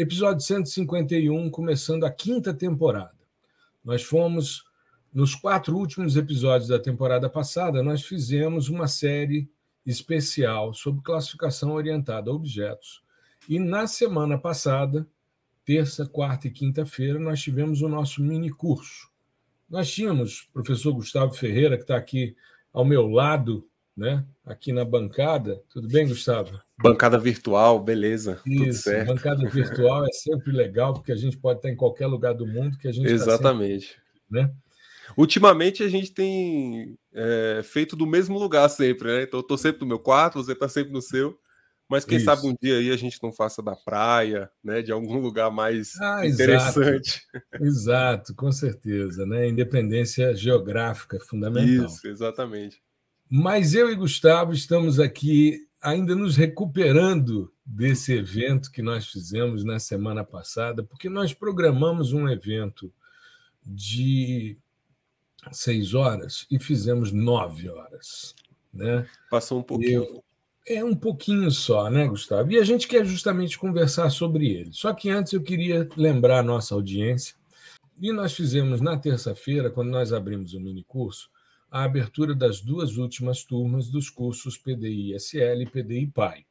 Episódio 151, começando a quinta temporada. Nós fomos, nos quatro últimos episódios da temporada passada, nós fizemos uma série especial sobre classificação orientada a objetos. E na semana passada, terça, quarta e quinta-feira, nós tivemos o nosso mini curso. Nós tínhamos o professor Gustavo Ferreira, que está aqui ao meu lado, né? aqui na bancada. Tudo bem, Gustavo? Bancada virtual, beleza. Isso, bancada virtual é sempre legal, porque a gente pode estar em qualquer lugar do mundo que a gente Exatamente. Tá sempre, né? Ultimamente a gente tem é, feito do mesmo lugar sempre, né? Então eu tô sempre no meu quarto, você está sempre no seu. Mas quem Isso. sabe um dia aí a gente não faça da praia, né? De algum lugar mais ah, interessante. Exato. exato, com certeza, né? Independência geográfica é fundamental. Isso, exatamente. Mas eu e Gustavo estamos aqui ainda nos recuperando desse evento que nós fizemos na semana passada, porque nós programamos um evento de seis horas e fizemos nove horas. Né? Passou um pouquinho. Eu, é um pouquinho só, né, Gustavo? E a gente quer justamente conversar sobre ele. Só que antes eu queria lembrar a nossa audiência. E nós fizemos na terça-feira, quando nós abrimos o mini curso, a abertura das duas últimas turmas dos cursos PDI-SL e PDI-PAI.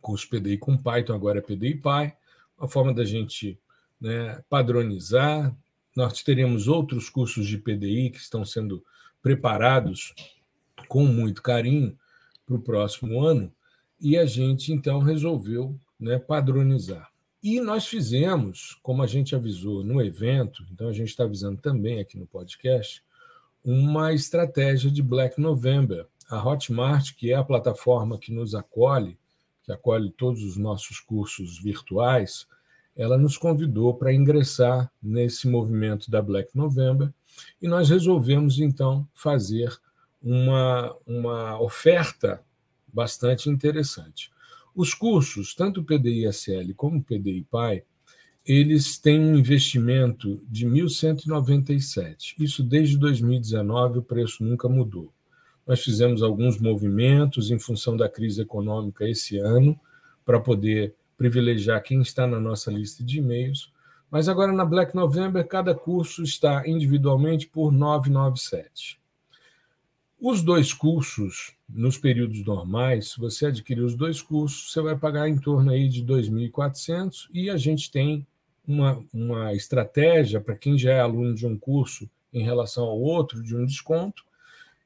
Curso PDI com Python agora é PDI-PAI, uma forma da gente né, padronizar. Nós teremos outros cursos de PDI que estão sendo preparados com muito carinho para o próximo ano, e a gente então resolveu né, padronizar. E nós fizemos, como a gente avisou no evento, então a gente está avisando também aqui no podcast, uma estratégia de Black November. A Hotmart, que é a plataforma que nos acolhe, que acolhe todos os nossos cursos virtuais, ela nos convidou para ingressar nesse movimento da Black November e nós resolvemos então fazer uma, uma oferta bastante interessante. Os cursos, tanto o PDI-SL como o PDI-PAI, eles têm um investimento de 1.197. Isso desde 2019, o preço nunca mudou. Nós fizemos alguns movimentos em função da crise econômica esse ano, para poder privilegiar quem está na nossa lista de e-mails. Mas agora na Black November, cada curso está individualmente por 997. Os dois cursos, nos períodos normais, se você adquirir os dois cursos, você vai pagar em torno aí de 2.400 e a gente tem uma, uma estratégia para quem já é aluno de um curso em relação ao outro, de um desconto,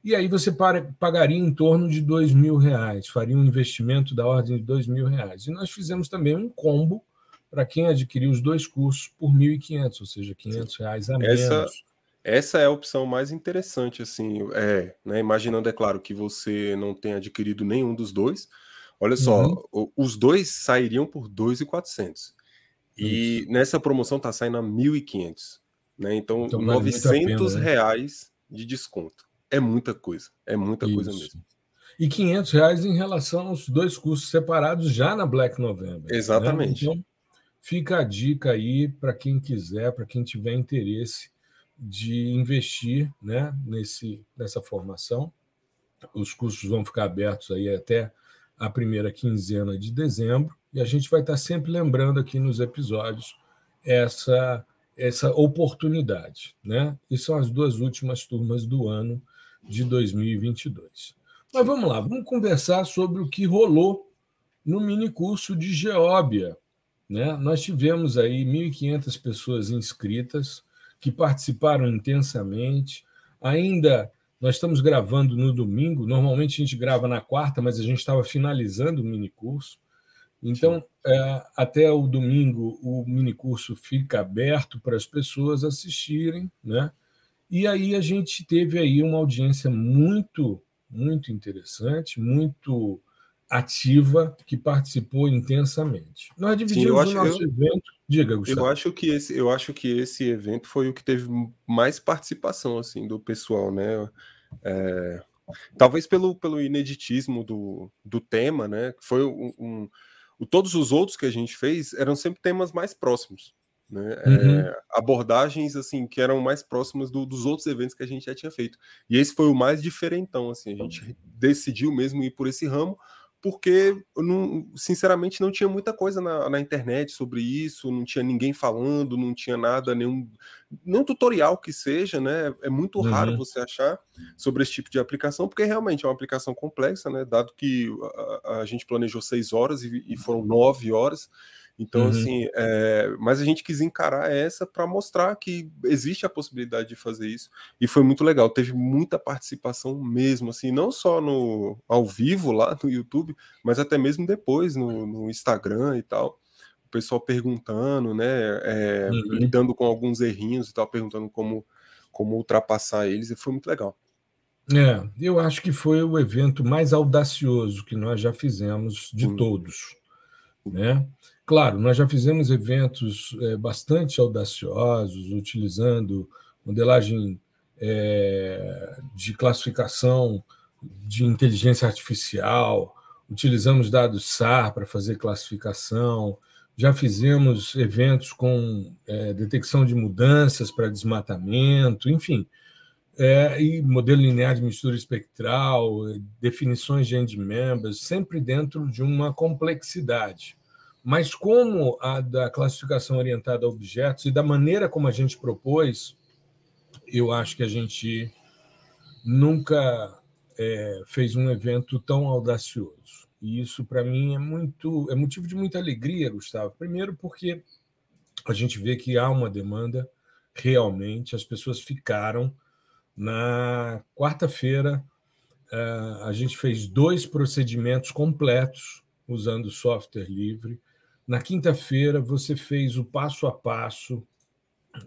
e aí você para, pagaria em torno de dois mil reais, faria um investimento da ordem de dois mil reais. E nós fizemos também um combo para quem adquiriu os dois cursos por 1.500, ou seja, 500 reais a menos. Essa, essa é a opção mais interessante, assim, é, né, imaginando, é claro, que você não tenha adquirido nenhum dos dois. Olha só, uhum. os dois sairiam por 2.400. E Isso. nessa promoção está saindo a 1.500. Né? Então, então 900 pena, né? reais de desconto. É muita coisa. É muita Isso. coisa mesmo. E 500 reais em relação aos dois cursos separados já na Black November. Né? Exatamente. Né? Então, fica a dica aí para quem quiser, para quem tiver interesse de investir né, nesse, nessa formação. Os cursos vão ficar abertos aí até a primeira quinzena de dezembro. E a gente vai estar sempre lembrando aqui nos episódios essa, essa oportunidade. Né? E são as duas últimas turmas do ano de 2022. Mas vamos lá, vamos conversar sobre o que rolou no mini curso de Geóbia. Né? Nós tivemos aí 1.500 pessoas inscritas que participaram intensamente. Ainda nós estamos gravando no domingo, normalmente a gente grava na quarta, mas a gente estava finalizando o mini curso. Então, é, até o domingo, o minicurso fica aberto para as pessoas assistirem, né? E aí a gente teve aí uma audiência muito, muito interessante, muito ativa que participou intensamente. Nós dividimos Sim, o nosso eu, evento. Diga, Gustavo. Eu acho que esse, eu acho que esse evento foi o que teve mais participação assim do pessoal, né? É, talvez pelo, pelo ineditismo do, do tema, né? Foi um, um, todos os outros que a gente fez eram sempre temas mais próximos. Né? Uhum. É, abordagens assim que eram mais próximas do, dos outros eventos que a gente já tinha feito. E esse foi o mais diferentão, assim, a gente decidiu mesmo ir por esse ramo, porque não, sinceramente não tinha muita coisa na, na, internet sobre isso, não tinha ninguém falando, não tinha nada, nenhum, nenhum tutorial que seja, né? É muito uhum. raro você achar sobre esse tipo de aplicação, porque realmente é uma aplicação complexa, né? Dado que a, a gente planejou seis horas e, e foram nove horas. Então, uhum. assim, é, mas a gente quis encarar essa para mostrar que existe a possibilidade de fazer isso. E foi muito legal, teve muita participação mesmo, assim, não só no ao vivo lá no YouTube, mas até mesmo depois no, no Instagram e tal. O pessoal perguntando, né? É, uhum. Lidando com alguns errinhos e tal, perguntando como, como ultrapassar eles, e foi muito legal. É, eu acho que foi o evento mais audacioso que nós já fizemos de todos, né? Claro, nós já fizemos eventos é, bastante audaciosos, utilizando modelagem é, de classificação de inteligência artificial, utilizamos dados SAR para fazer classificação, já fizemos eventos com é, detecção de mudanças para desmatamento, enfim, é, e modelo linear de mistura espectral, definições de end members, sempre dentro de uma complexidade. Mas como a da classificação orientada a objetos e da maneira como a gente propôs, eu acho que a gente nunca é, fez um evento tão audacioso. E isso, para mim, é muito é motivo de muita alegria, Gustavo. Primeiro, porque a gente vê que há uma demanda realmente, as pessoas ficaram. Na quarta-feira, é, a gente fez dois procedimentos completos usando software livre. Na quinta-feira, você fez o passo a passo,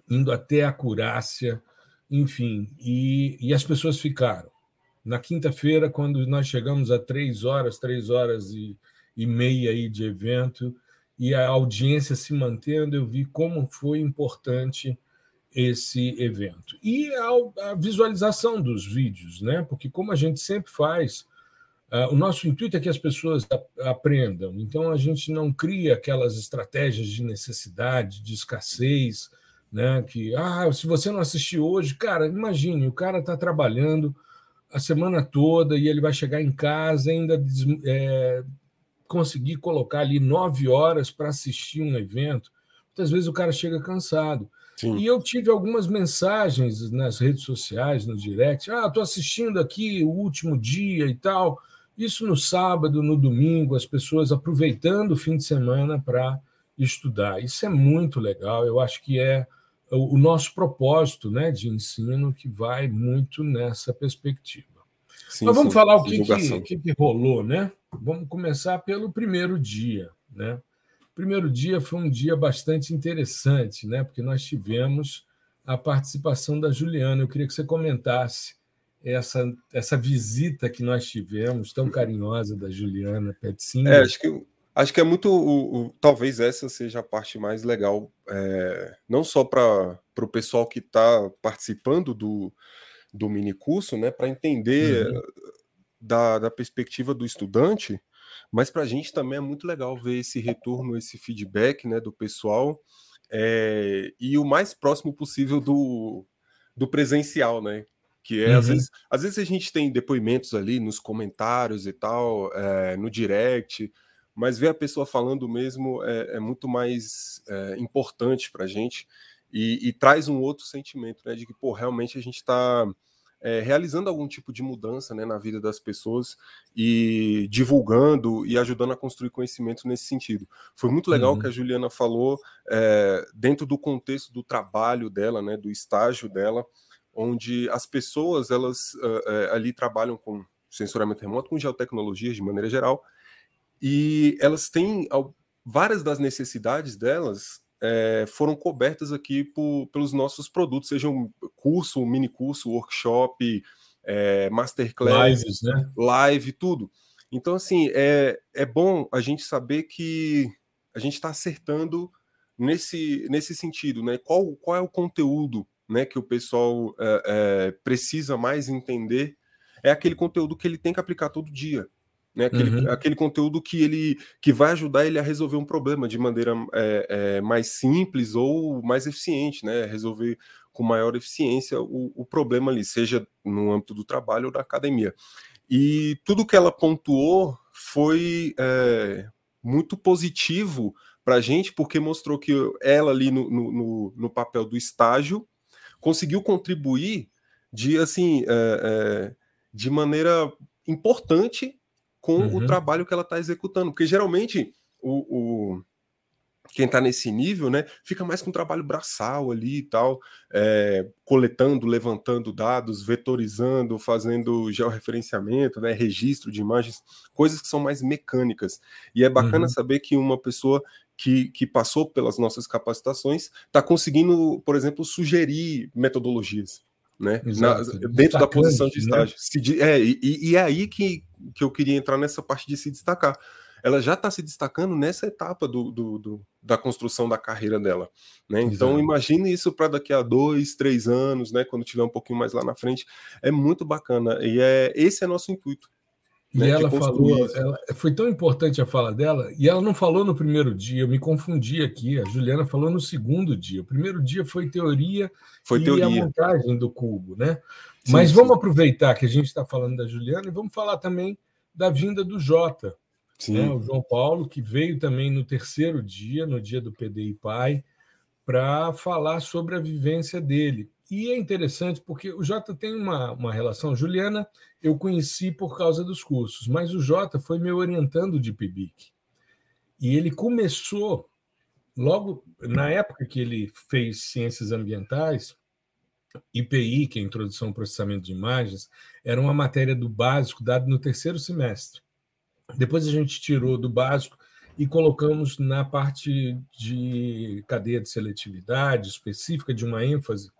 indo até a acurácia, enfim, e, e as pessoas ficaram. Na quinta-feira, quando nós chegamos a três horas, três horas e, e meia aí de evento, e a audiência se mantendo, eu vi como foi importante esse evento. E a, a, visualização dos vídeos, né? Porque como a gente sempre faz, o nosso intuito é que as pessoas aprendam, então a gente não cria aquelas estratégias de necessidade, de escassez, né? Que, ah, se você não assistir hoje, cara, imagine, o cara está trabalhando a semana toda e ele vai chegar em casa ainda é, conseguir colocar ali nove horas para assistir um evento. Muitas vezes o cara chega cansado. Sim. E eu tive algumas mensagens nas redes sociais, no direct. Ah, estou assistindo aqui o último dia e tal. Isso no sábado, no domingo, as pessoas aproveitando o fim de semana para estudar. Isso é muito legal. Eu acho que é o nosso propósito né, de ensino que vai muito nessa perspectiva. Sim, Mas vamos sim, falar o que, que, que, rolou, né? Vamos começar pelo primeiro dia, né? O primeiro dia foi um dia bastante interessante, né? Porque nós tivemos a participação da Juliana. Eu queria que você comentasse essa, essa visita que nós tivemos, tão carinhosa da Juliana Petzinho. É, acho que, acho que é muito. O, o, talvez essa seja a parte mais legal, é, não só para o pessoal que está participando do, do minicurso, né, para entender uhum. da, da perspectiva do estudante, mas para a gente também é muito legal ver esse retorno, esse feedback né, do pessoal. É, e o mais próximo possível do, do presencial, né? Que é, uhum. às, vezes, às vezes a gente tem depoimentos ali nos comentários e tal, é, no direct, mas ver a pessoa falando mesmo é, é muito mais é, importante para a gente e, e, traz um outro sentimento, né? De que, pô, realmente a gente está é, realizando algum tipo de mudança né, na vida das pessoas e divulgando e ajudando a construir conhecimento nesse sentido. Foi muito legal uhum. que a Juliana falou dentro do contexto do trabalho dela, né, do estágio dela, onde as pessoas elas uh, ali trabalham com sensoramento remoto, com geotecnologias de maneira geral, e elas têm várias das necessidades delas é, foram cobertas aqui por, pelos nossos produtos, seja um curso, um mini curso, workshop, é, masterclass, Lives, né? live, tudo. Então, assim, é, é bom a gente saber que a gente está acertando nesse, nesse sentido, né? Qual, qual é o conteúdo né, que o pessoal é, é, precisa mais entender? É aquele conteúdo que ele tem que aplicar todo dia. Né, aquele, uhum. aquele conteúdo que ele que vai ajudar ele a resolver um problema de maneira é, é, mais simples ou mais eficiente, né? Resolver com maior eficiência o, o, problema ali, seja no âmbito do trabalho ou da academia. E tudo que ela pontuou foi é, muito positivo para a gente, porque mostrou que ela ali no, no, no, papel do estágio conseguiu contribuir de assim é, é, de maneira importante com uhum. o trabalho que ela está executando, porque geralmente o, o quem está nesse nível, né, fica mais com um trabalho braçal ali e tal, é, coletando, levantando dados, vetorizando, fazendo georreferenciamento, né, registro de imagens, coisas que são mais mecânicas. E é bacana uhum. saber que uma pessoa que, que passou pelas nossas capacitações está conseguindo, por exemplo, sugerir metodologias né? Na, dentro da posição de né? estágio. Né? é, e, e, é aí que, que eu queria entrar nessa parte de se destacar. Ela já está se destacando nessa etapa do, do, do, da construção da carreira dela. Né? Então, imagine isso para daqui a dois, três anos, né? quando tiver um pouquinho mais lá na frente. É muito bacana. E é, esse é nosso intuito. E né, ela falou, ela, foi tão importante a fala dela, e ela não falou no primeiro dia, eu me confundi aqui. A Juliana falou no segundo dia. O primeiro dia foi teoria foi e teoria. a montagem do cubo, né? Sim, Mas sim. vamos aproveitar que a gente está falando da Juliana e vamos falar também da vinda do Jota. Né? O João Paulo, que veio também no terceiro dia, no dia do PDI Pai, para falar sobre a vivência dele. E é interessante porque o Jota tem uma, uma relação. Juliana, eu conheci por causa dos cursos, mas o Jota foi me orientando de PIBIC. E ele começou, logo na época que ele fez ciências ambientais, IPI, que é Introdução ao Processamento de Imagens, era uma matéria do básico dado no terceiro semestre. Depois a gente tirou do básico e colocamos na parte de cadeia de seletividade específica de uma ênfase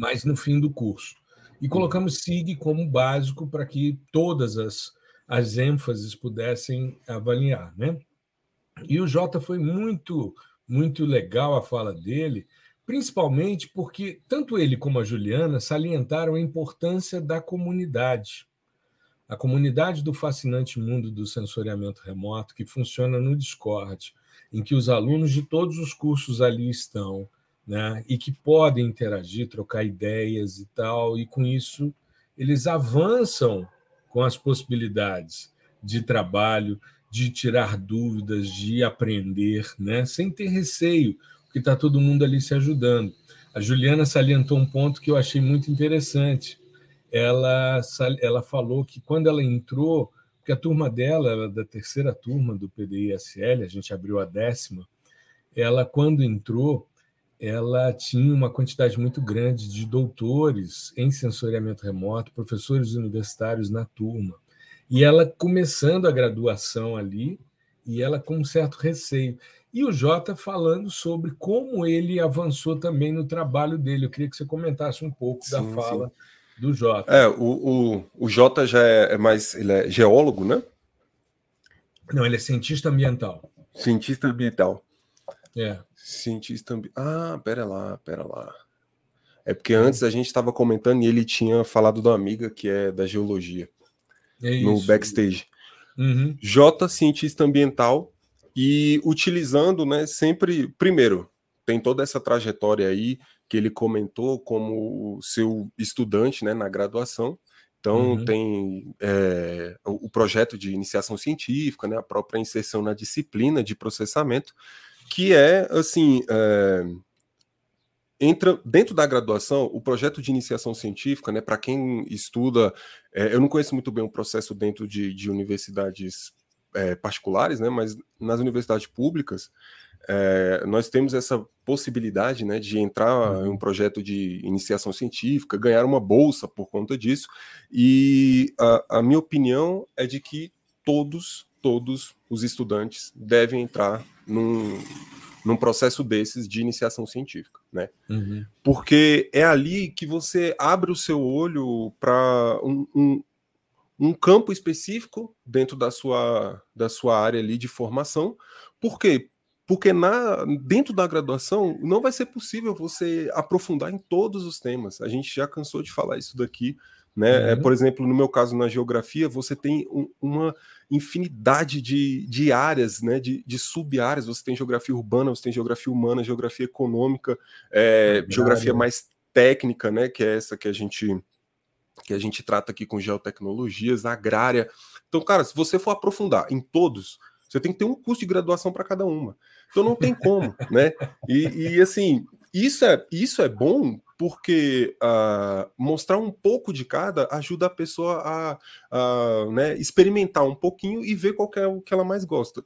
mas no fim do curso. E colocamos SIG como básico para que todas as, as ênfases pudessem avaliar. Né? E o Jota foi muito, muito legal a fala dele, principalmente porque tanto ele como a Juliana salientaram a importância da comunidade. A comunidade do fascinante mundo do sensoriamento remoto, que funciona no Discord, em que os alunos de todos os cursos ali estão, né? e que podem interagir, trocar ideias e tal, e com isso eles avançam com as possibilidades de trabalho, de tirar dúvidas, de aprender, né? sem ter receio, porque está todo mundo ali se ajudando. A Juliana salientou um ponto que eu achei muito interessante. Ela, ela falou que quando ela entrou, porque a turma dela era da terceira turma do PDI-SL, a gente abriu a décima, ela, quando entrou, ela tinha uma quantidade muito grande de doutores em sensoriamento remoto, professores universitários na turma. E ela começando a graduação ali, e ela com um certo receio. E o Jota falando sobre como ele avançou também no trabalho dele. Eu queria que você comentasse um pouco sim, da fala sim. do Jota. É, o, o, o Jota já é, é mais. Ele é geólogo, né? Não, ele é cientista ambiental. Cientista ambiental. É. Cientista ambiental. Ah, pera lá, pera lá. É porque antes a gente estava comentando e ele tinha falado da amiga que é da geologia. É no backstage. Uhum. J, cientista ambiental, e utilizando, né, sempre. Primeiro, tem toda essa trajetória aí que ele comentou como seu estudante né, na graduação. Então, uhum. tem é, o, o projeto de iniciação científica, né, a própria inserção na disciplina de processamento que é assim. É, entra dentro da graduação o projeto de iniciação científica, né? Para quem estuda, é, eu não conheço muito bem o processo dentro de, de universidades é, particulares, né? Mas nas universidades públicas é, nós temos essa possibilidade, né? De entrar em um uhum. projeto de iniciação científica, ganhar uma bolsa por conta disso. E a, a minha opinião é de que todos todos os estudantes devem entrar num, num processo desses de iniciação científica, né? Uhum. Porque é ali que você abre o seu olho para um, um, um campo específico dentro da sua, da sua área ali de formação. Por quê? Porque na, dentro da graduação não vai ser possível você aprofundar em todos os temas. A gente já cansou de falar isso daqui. Né? É, uhum. por exemplo, no meu caso, na geografia, você tem um, uma infinidade de, de áreas, né? de, de sub-áreas. Você tem geografia urbana, você tem geografia humana, geografia econômica, é, geografia mais técnica, né? que é essa que a gente que a gente trata aqui com geotecnologias, agrária. Então, cara, se você for aprofundar em todos, você tem que ter um curso de graduação para cada uma. Então não tem como, né? E, e, assim, isso é, isso é bom porque uh, mostrar um pouco de cada ajuda a pessoa a, a né, experimentar um pouquinho e ver qual é o que ela mais gosta.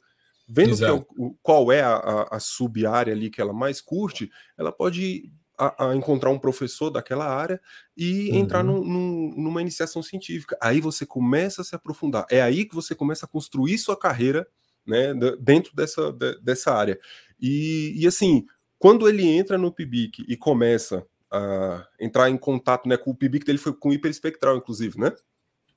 Vendo é o, qual é a, a, a sub-área ali que ela mais curte, ela pode a, a, encontrar um professor daquela área e uhum. entrar num, num, numa iniciação científica. Aí você começa a se aprofundar. É aí que você começa a construir sua carreira né, dentro dessa, dessa área. E, e assim, quando ele entra no PIBIC e começa a entrar em contato né, com o PIBIC dele, foi com o hiperespectral, inclusive, né?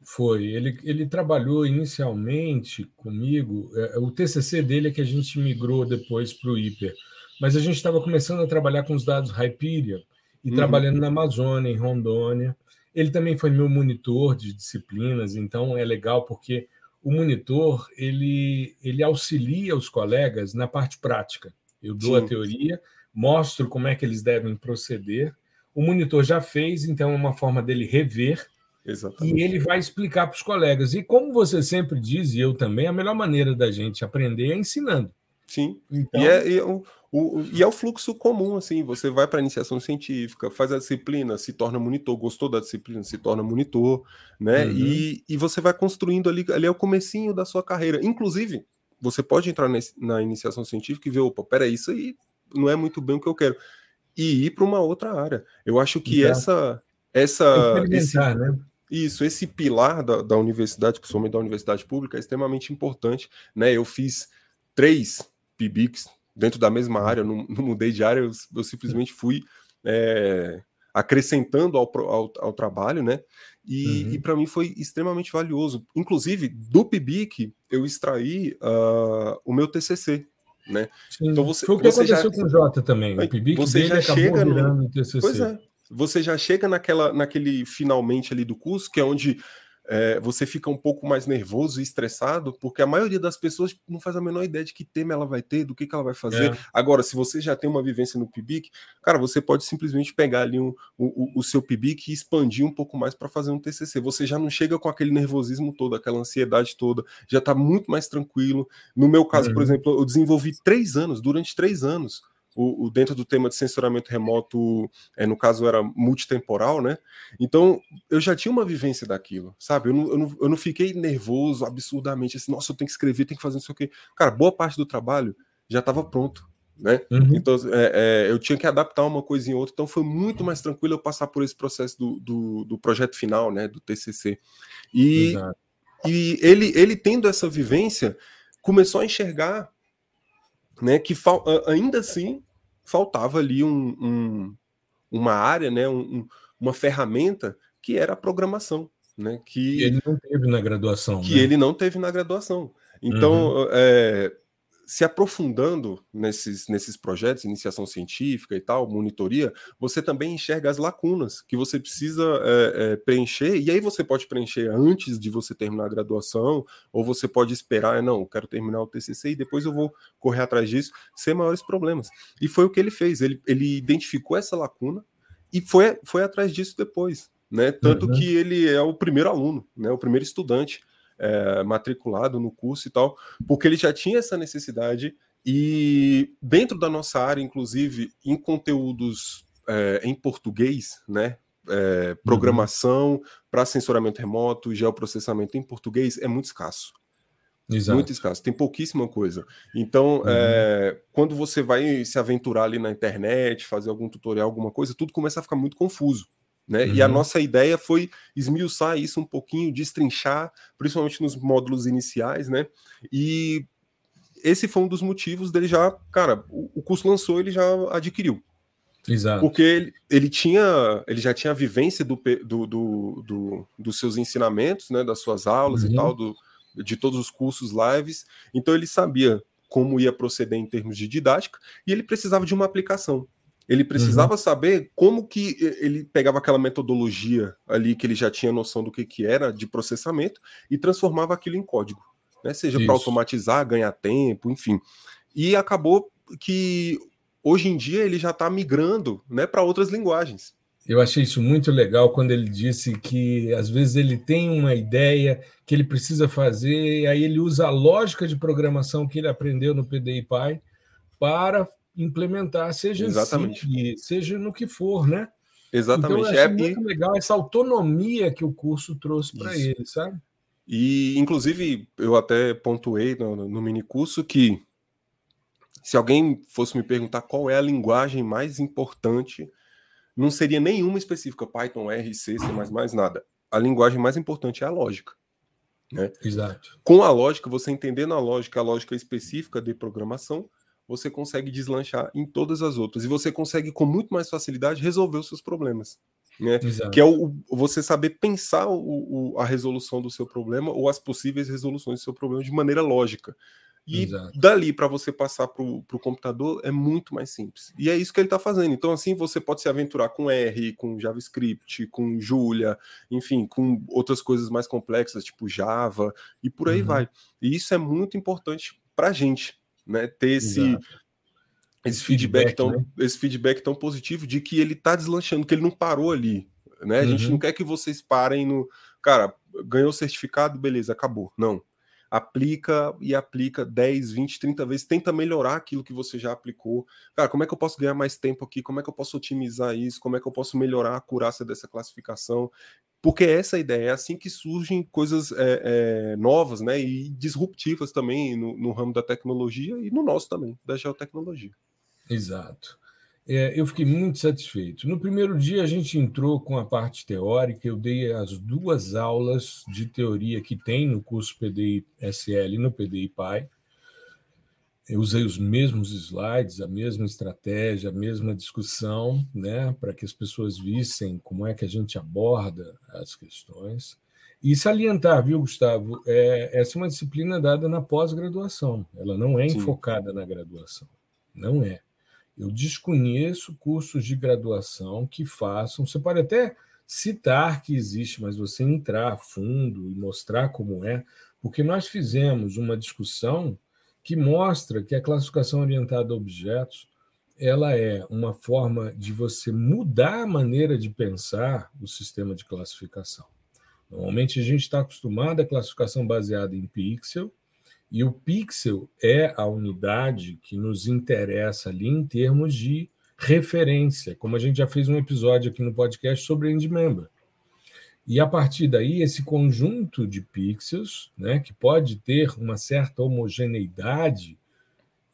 Foi. Ele, ele trabalhou inicialmente comigo. É, o TCC dele é que a gente migrou depois para o hiper mas a gente estava começando a trabalhar com os dados Hyperion e uhum. trabalhando na Amazônia, em Rondônia. Ele também foi meu monitor de disciplinas, então é legal porque o monitor ele, ele auxilia os colegas na parte prática. Eu dou Sim. a teoria, mostro como é que eles devem proceder. O monitor já fez, então é uma forma dele rever Exatamente. E ele vai explicar para os colegas. E como você sempre diz, e eu também, a melhor maneira da gente aprender é ensinando. Sim. Então... E, é, e, o, o, e é o fluxo comum, assim, você vai para a iniciação científica, faz a disciplina, se torna monitor, gostou da disciplina, se torna monitor, né? Uhum. E, e você vai construindo ali, ali é o comecinho da sua carreira. Inclusive, você pode entrar nesse, na iniciação científica e ver, opa, peraí, isso aí não é muito bem o que eu quero. E ir para uma outra área. Eu acho que então, essa. essa esse, né? Isso, esse pilar da, da universidade, principalmente da universidade pública, é extremamente importante. Né? Eu fiz três PIBICs dentro da mesma área, não, não mudei de área, eu, eu simplesmente fui é, acrescentando ao, ao, ao, trabalho, né? E, uhum. e para mim foi extremamente valioso. Inclusive, do PIBIC, eu extraí uh, o meu TCC, né? Sim, então você, foi o que aconteceu já, com o Jota também. O PIBIC você já chega no TCC. Pois é. Você já chega naquela, naquele finalmente ali do curso, que é onde é, você fica um pouco mais nervoso e estressado, porque a maioria das pessoas não faz a menor ideia de que tema ela vai ter, do que, que ela vai fazer. É. Agora, se você já tem uma vivência no PIBIC, cara, você pode simplesmente pegar ali um, o, o seu PIBIC e expandir um pouco mais para fazer um TCC. Você já não chega com aquele nervosismo todo, aquela ansiedade toda, já está muito mais tranquilo. No meu caso, uhum. por exemplo, eu desenvolvi três anos, durante três anos, o, o, dentro do tema de censuramento remoto, é, no caso era multitemporal, né? Então eu já tinha uma vivência daquilo, sabe? Eu não, eu não, eu não fiquei nervoso absurdamente, assim, nossa, eu tenho que escrever, tenho que fazer não sei o quê. Cara, boa parte do trabalho já estava pronto. Né? Uhum. Então é, é, eu tinha que adaptar uma coisa em outra, então foi muito mais tranquilo eu passar por esse processo do, do, do projeto final, né? Do TCC. E, e ele, ele tendo essa vivência, começou a enxergar né, que ainda assim faltava ali um, um, uma área, né, um, uma ferramenta que era a programação. Né, que ele não teve na graduação. Que né? ele não teve na graduação. Então, uhum. é, se aprofundando nesses, nesses projetos, iniciação científica e tal, monitoria, você também enxerga as lacunas que você precisa é, é, preencher, e aí você pode preencher antes de você terminar a graduação, ou você pode esperar, não, quero terminar o TCC e depois eu vou correr atrás disso, sem maiores problemas. E foi o que ele fez, ele, ele identificou essa lacuna e foi, foi atrás disso depois. Né? Tanto uhum. que ele é o primeiro aluno, né? o primeiro estudante é, matriculado no curso e tal, porque ele já tinha essa necessidade e dentro da nossa área, inclusive, em conteúdos é, em português, né? É, programação uhum. para sensoramento remoto, geoprocessamento em português é muito escasso. Exato. Muito escasso, tem pouquíssima coisa. Então, uhum. é, quando você vai se aventurar ali na internet, fazer algum tutorial, alguma coisa, tudo começa a ficar muito confuso. Né? Uhum. E a uhum. nossa ideia foi esmiuçar isso um pouquinho, destrinchar, principalmente nos módulos iniciais, né? E esse foi um dos motivos dele já, cara, o, o curso lançou, ele já adquiriu. Exato. Porque ele, ele, tinha, ele já tinha a vivência do, do, do, do dos seus ensinamentos, né, das suas aulas uhum. e tal, do, de todos os cursos lives. Então ele sabia como ia proceder em termos de didática e ele precisava de uma aplicação. Ele precisava uhum. saber como que ele pegava aquela metodologia ali que ele já tinha noção do que, que era de processamento e transformava aquilo em código, né? Seja para automatizar, ganhar tempo, enfim. E acabou que hoje em dia ele já está migrando, né, para outras linguagens. Eu achei isso muito legal quando ele disse que às vezes ele tem uma ideia que ele precisa fazer, e aí ele usa a lógica de programação que ele aprendeu no PDI Pi para implementar, seja Exatamente. si, seja no que for, né? Exatamente. Então, eu achei é, muito legal essa autonomia que o curso trouxe para ele, sabe? E, inclusive, eu até pontuei no, no mini curso que se alguém fosse me perguntar qual é a linguagem mais importante não seria nenhuma específica, Python, R, C, C++, mais nada. A linguagem mais importante é a lógica. Né? Exato. Com a lógica, você entendendo a lógica, a lógica específica de programação, você consegue deslanchar em todas as outras. E você consegue, com muito mais facilidade, resolver os seus problemas. Né? Que é o, você saber pensar o, o, a resolução do seu problema ou as possíveis resoluções do seu problema de maneira lógica. E Exato. dali para você passar para o computador é muito mais simples. E é isso que ele está fazendo. Então, assim, você pode se aventurar com R, com JavaScript, com Julia, enfim, com outras coisas mais complexas, tipo Java, e por aí uhum. vai. E isso é muito importante para a gente, né? Ter esse, esse feedback, feedback tão, né? esse feedback tão positivo de que ele está deslanchando, que ele não parou ali. Né? A uhum. gente não quer que vocês parem no. Cara, ganhou o certificado, beleza, acabou. Não aplica e aplica 10, 20, 30 vezes, tenta melhorar aquilo que você já aplicou. Cara, como é que eu posso ganhar mais tempo aqui? Como é que eu posso otimizar isso? Como é que eu posso melhorar a acurácia dessa classificação? Porque essa é ideia é assim que surgem coisas é, é, novas, né? E disruptivas também no, no ramo da tecnologia e no nosso também, da geotecnologia. Exato. É, eu fiquei muito satisfeito. No primeiro dia, a gente entrou com a parte teórica, eu dei as duas aulas de teoria que tem no curso PDI SL e no PDI PAI. Eu usei os mesmos slides, a mesma estratégia, a mesma discussão, né, para que as pessoas vissem como é que a gente aborda as questões. E salientar, viu, Gustavo, é, essa é uma disciplina dada na pós-graduação, ela não é Sim. enfocada na graduação, não é. Eu desconheço cursos de graduação que façam. Você pode até citar que existe, mas você entrar a fundo e mostrar como é, porque nós fizemos uma discussão que mostra que a classificação orientada a objetos ela é uma forma de você mudar a maneira de pensar o sistema de classificação. Normalmente a gente está acostumado à classificação baseada em pixel, e o pixel é a unidade que nos interessa ali em termos de referência, como a gente já fez um episódio aqui no podcast sobre EndMember. E a partir daí, esse conjunto de pixels, né, que pode ter uma certa homogeneidade,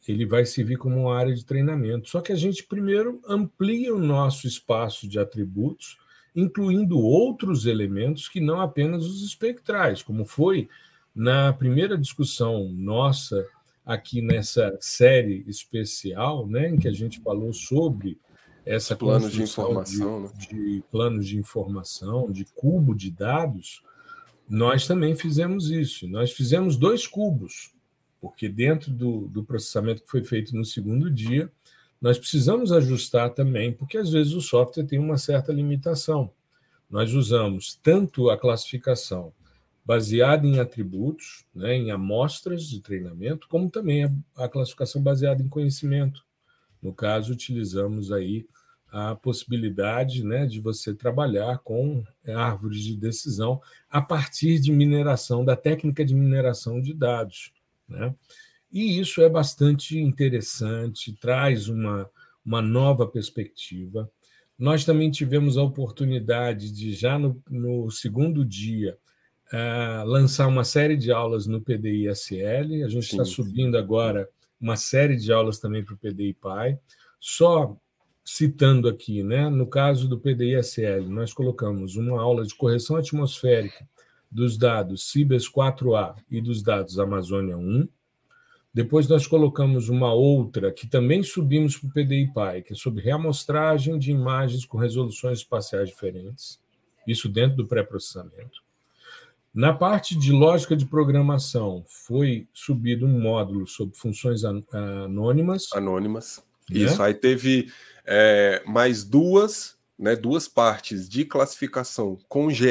ele vai servir como uma área de treinamento. Só que a gente primeiro amplia o nosso espaço de atributos, incluindo outros elementos que não apenas os espectrais, como foi na primeira discussão nossa aqui nessa série especial, né, em que a gente falou sobre essa planos de informação, de, né? de planos de informação, de cubo de dados, nós também fizemos isso. Nós fizemos dois cubos, porque dentro do, do processamento que foi feito no segundo dia, nós precisamos ajustar também, porque às vezes o software tem uma certa limitação. Nós usamos tanto a classificação baseada em atributos, né, em amostras de treinamento, como também a, a classificação baseada em conhecimento. No caso, utilizamos aí a possibilidade né, de você trabalhar com árvores de decisão a partir de mineração, da técnica de mineração de dados. Né? E isso é bastante interessante, traz uma, uma nova perspectiva. Nós também tivemos a oportunidade de, já no, no segundo dia, uh, lançar uma série de aulas no PDI-SL. A gente está subindo agora uma série de aulas também para o PDI-PAI. Só citando aqui, né, no caso do PDI-SL, nós colocamos uma aula de correção atmosférica dos dados Cibers 4A e dos dados Amazônia 1. Depois nós colocamos uma outra que também subimos para o PDI-PAI, que é sobre reamostragem de imagens com resoluções espaciais diferentes, isso dentro do pré-processamento. Na parte de lógica de programação, foi subido um módulo sobre funções anônimas. Anônimas. Né? Isso, aí teve é, mais duas, né, duas partes de classificação com GE,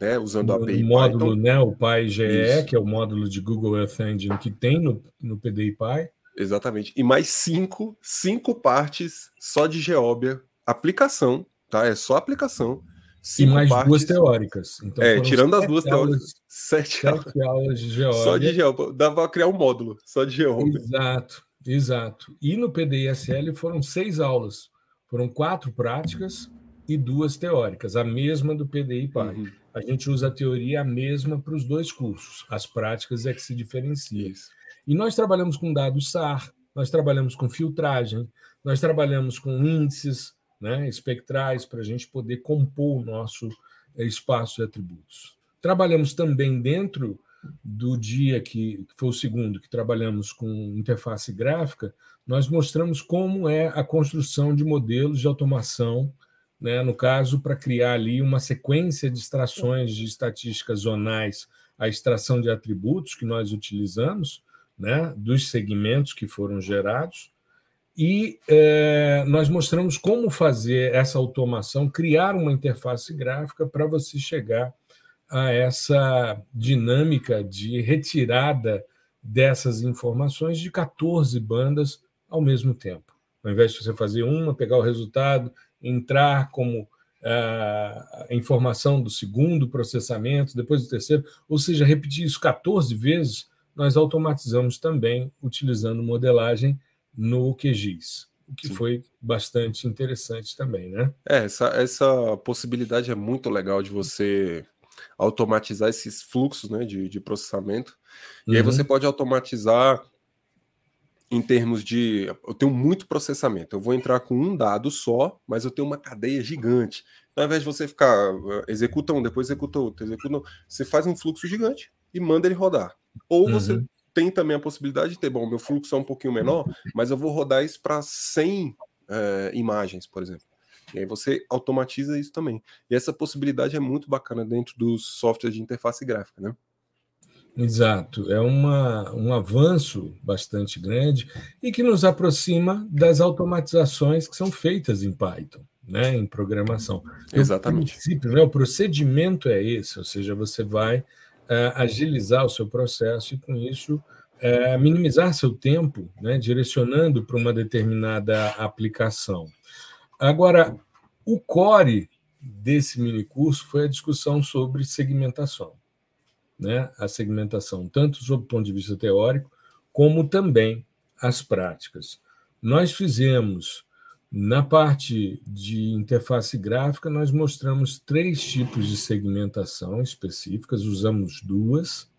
né, usando a API módulo, Python. né, o PyGE, Isso. que é o módulo de Google Earth Engine que tem no, no PDI Py. Exatamente. E mais cinco, cinco partes só de Geóbia, aplicação, tá? É só aplicação. E mais partes, duas teóricas. Então, é, tirando as duas aulas, teóricas, sete, sete aulas de Geóbia. Só de Geóbia. Dava para criar um módulo só de Geóbia. Exato, exato. E no PDISL foram seis aulas. Foram quatro práticas e duas teóricas, a mesma do PDI PAI. Uhum. A gente usa a teoria a mesma para os dois cursos, as práticas é que se diferenciam. E nós trabalhamos com dados SAR, nós trabalhamos com filtragem, nós trabalhamos com índices né, espectrais para a gente poder compor o nosso eh, espaço de atributos. Trabalhamos também dentro do dia que, foi o segundo, que trabalhamos com interface gráfica, nós mostramos como é a construção de modelos de automação né, no caso, para criar ali uma sequência de extrações de estatísticas zonais, a extração de atributos que nós utilizamos, né, dos segmentos que foram gerados, e é, nós mostramos como fazer essa automação, criar uma interface gráfica para você chegar a essa dinâmica de retirada dessas informações de 14 bandas ao mesmo tempo. Ao invés de você fazer uma, pegar o resultado entrar como a informação do segundo processamento, depois do terceiro, ou seja, repetir isso 14 vezes, nós automatizamos também utilizando modelagem no QGIS, o que Sim. foi bastante interessante também, né? É, essa, essa possibilidade é muito legal de você automatizar esses fluxos né, de, de processamento. E uhum. aí você pode automatizar em termos de. Eu tenho muito processamento. Eu vou entrar com um dado só, mas eu tenho uma cadeia gigante. Então, ao invés de você ficar. Eh, executa um, depois executa outro, executa um, você faz um fluxo gigante e manda ele rodar. Ou uhum. você tem também a possibilidade de ter, bom, meu fluxo é um pouquinho menor, mas eu vou rodar isso para 100 é, imagens, por exemplo. E aí você automatiza isso também. E essa possibilidade é muito bacana dentro dos softwares de interface gráfica, né? Exato, é uma, um avanço bastante grande e que nos aproxima das automatizações que são feitas em Python, né, em programação. Exatamente. O princípio, né, o procedimento é esse, ou seja, você vai agilizar o seu processo e, com isso, uh, minimizar seu tempo, né, direcionando para uma determinada aplicação. Agora, o core desse minicurso foi a discussão sobre segmentação né, a segmentação, tanto sob o ponto de vista teórico, como também as práticas. Nós fizemos, na parte de interface gráfica, nós mostramos três tipos de segmentação específicas, usamos duas,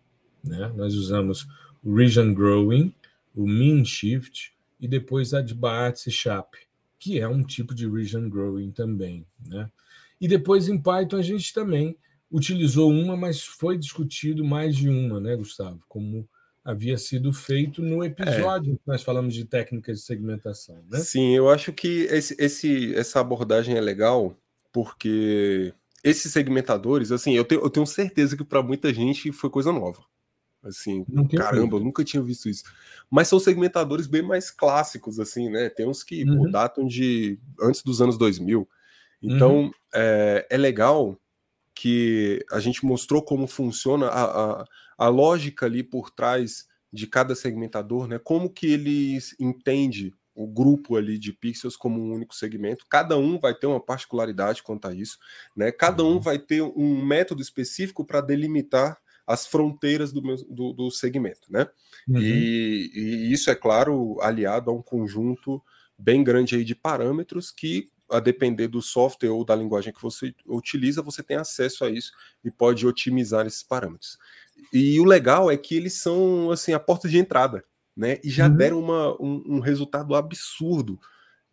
né? nós usamos o Region Growing, o Mean Shift e depois a de Baatse Chap, que é um tipo de Region Growing também. Né? E depois em Python a gente também utilizou uma, mas foi discutido mais de uma, né, Gustavo? Como havia sido feito no episódio é. que nós falamos de técnicas de segmentação, né? Sim, eu acho que esse, esse, essa abordagem é legal porque esses segmentadores, assim, eu tenho, eu tenho certeza que para muita gente foi coisa nova. Assim, caramba, eu nunca tinha visto isso. Mas são segmentadores bem mais clássicos, assim, né? Tem uns que uhum. pô, datam de antes dos anos 2000. Então, uhum. é, é legal que a gente mostrou como funciona a, a, a lógica ali por trás de cada segmentador, né? Como que ele entende o grupo ali de pixels como um único segmento. Cada um vai ter uma particularidade quanto a isso, né? Cada um uhum. vai ter um método específico para delimitar as fronteiras do, meu, do, do segmento, né? Uhum. E, e, isso é claro aliado a um conjunto bem grande aí de parâmetros que a depender do software ou da linguagem que você utiliza, você tem acesso a isso e pode otimizar esses parâmetros. E o legal é que eles são assim a porta de entrada, né? E já uhum. deram uma, um, um, resultado absurdo.